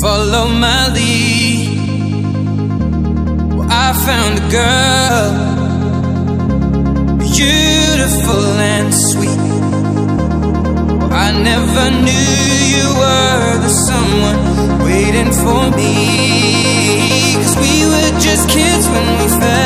Follow my lead. Well, I found a girl, beautiful and sweet. Well, I never knew you were the someone waiting for me. Cause we were just kids when we fell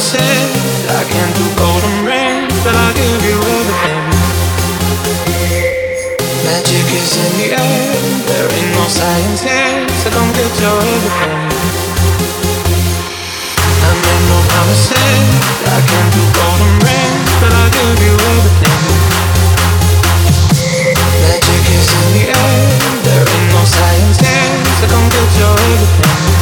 promises. I can't do golden rings, but I'll give you everything. Magic is in the air. There ain't no science here, so come get your. I no promises. I can't do golden rings, but I'll give you everything. Magic is in the air. There ain't no science here, so come get your everything.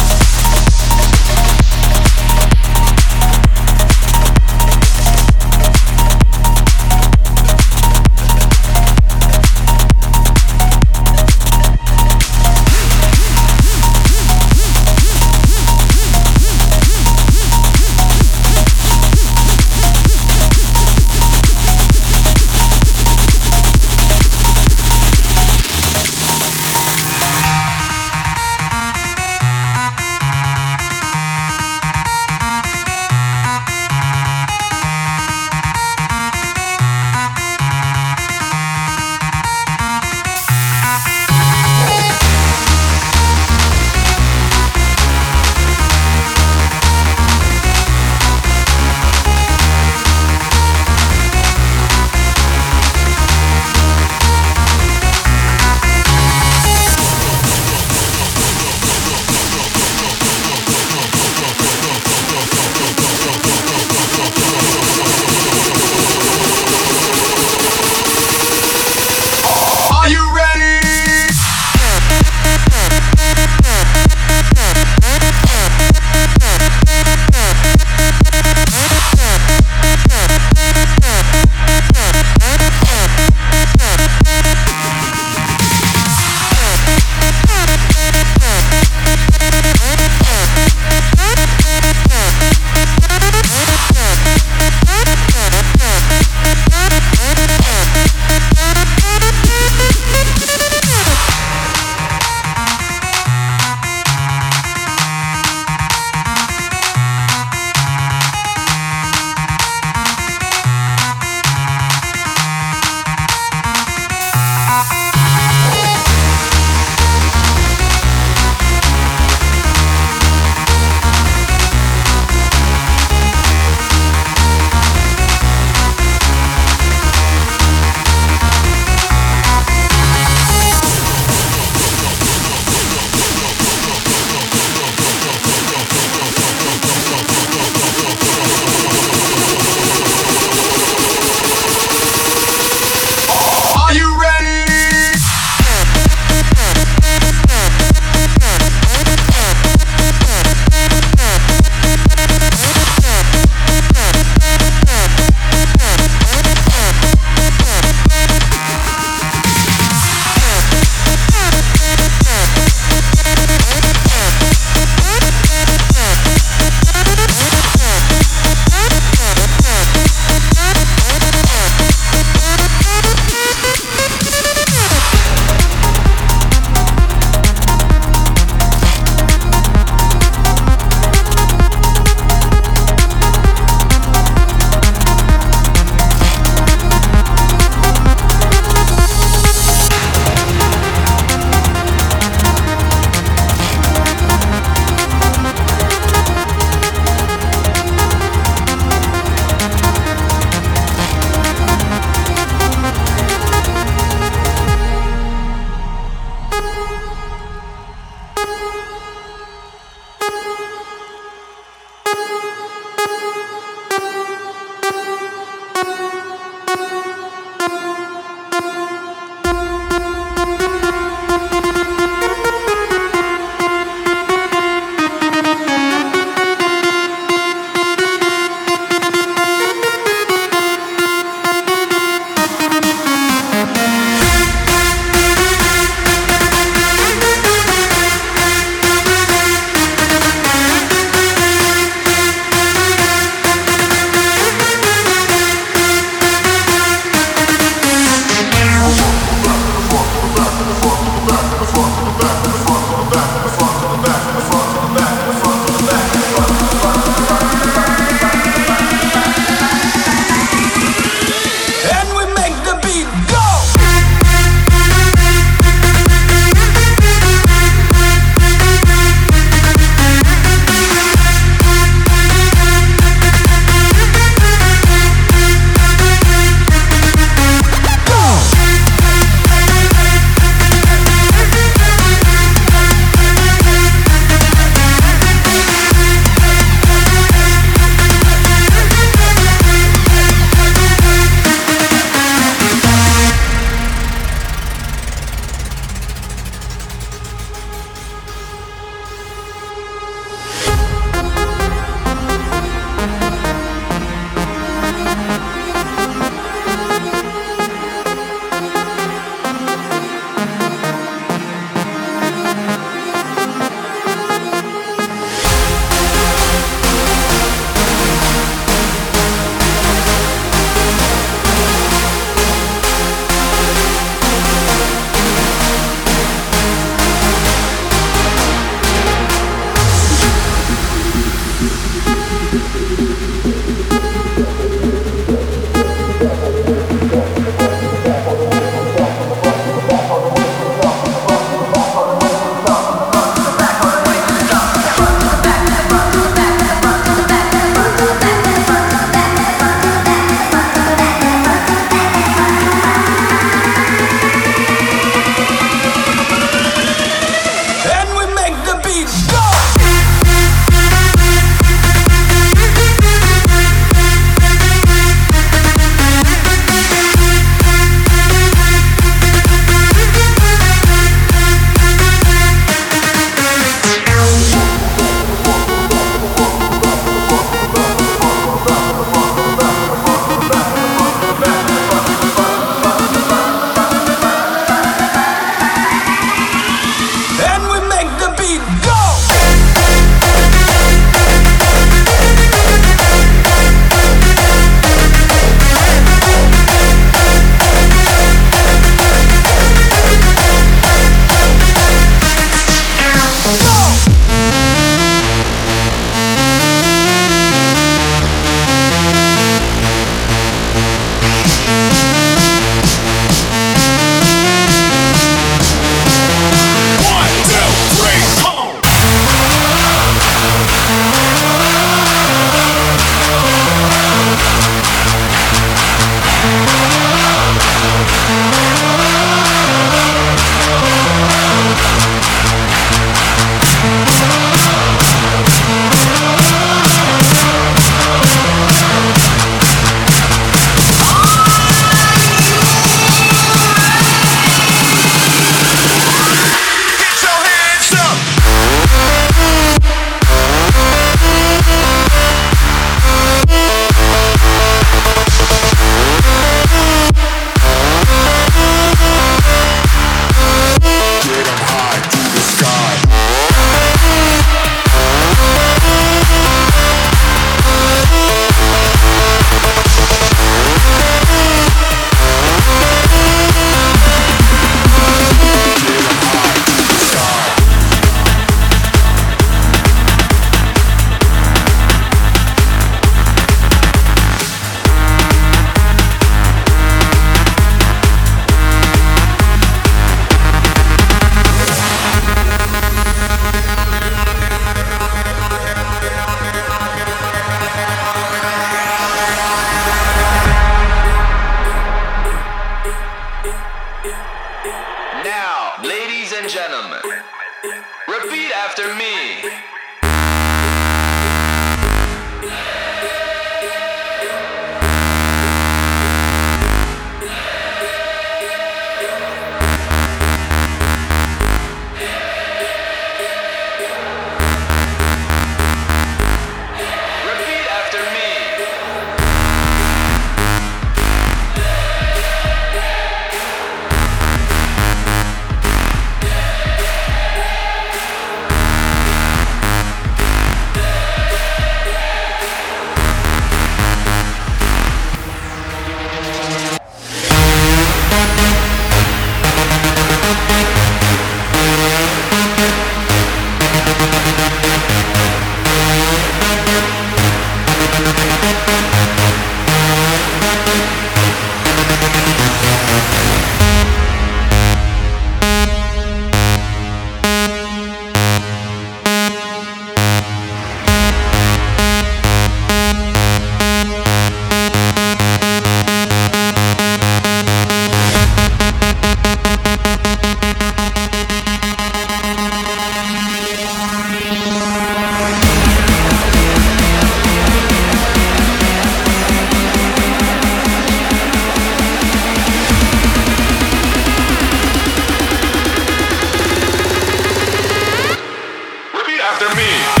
after me.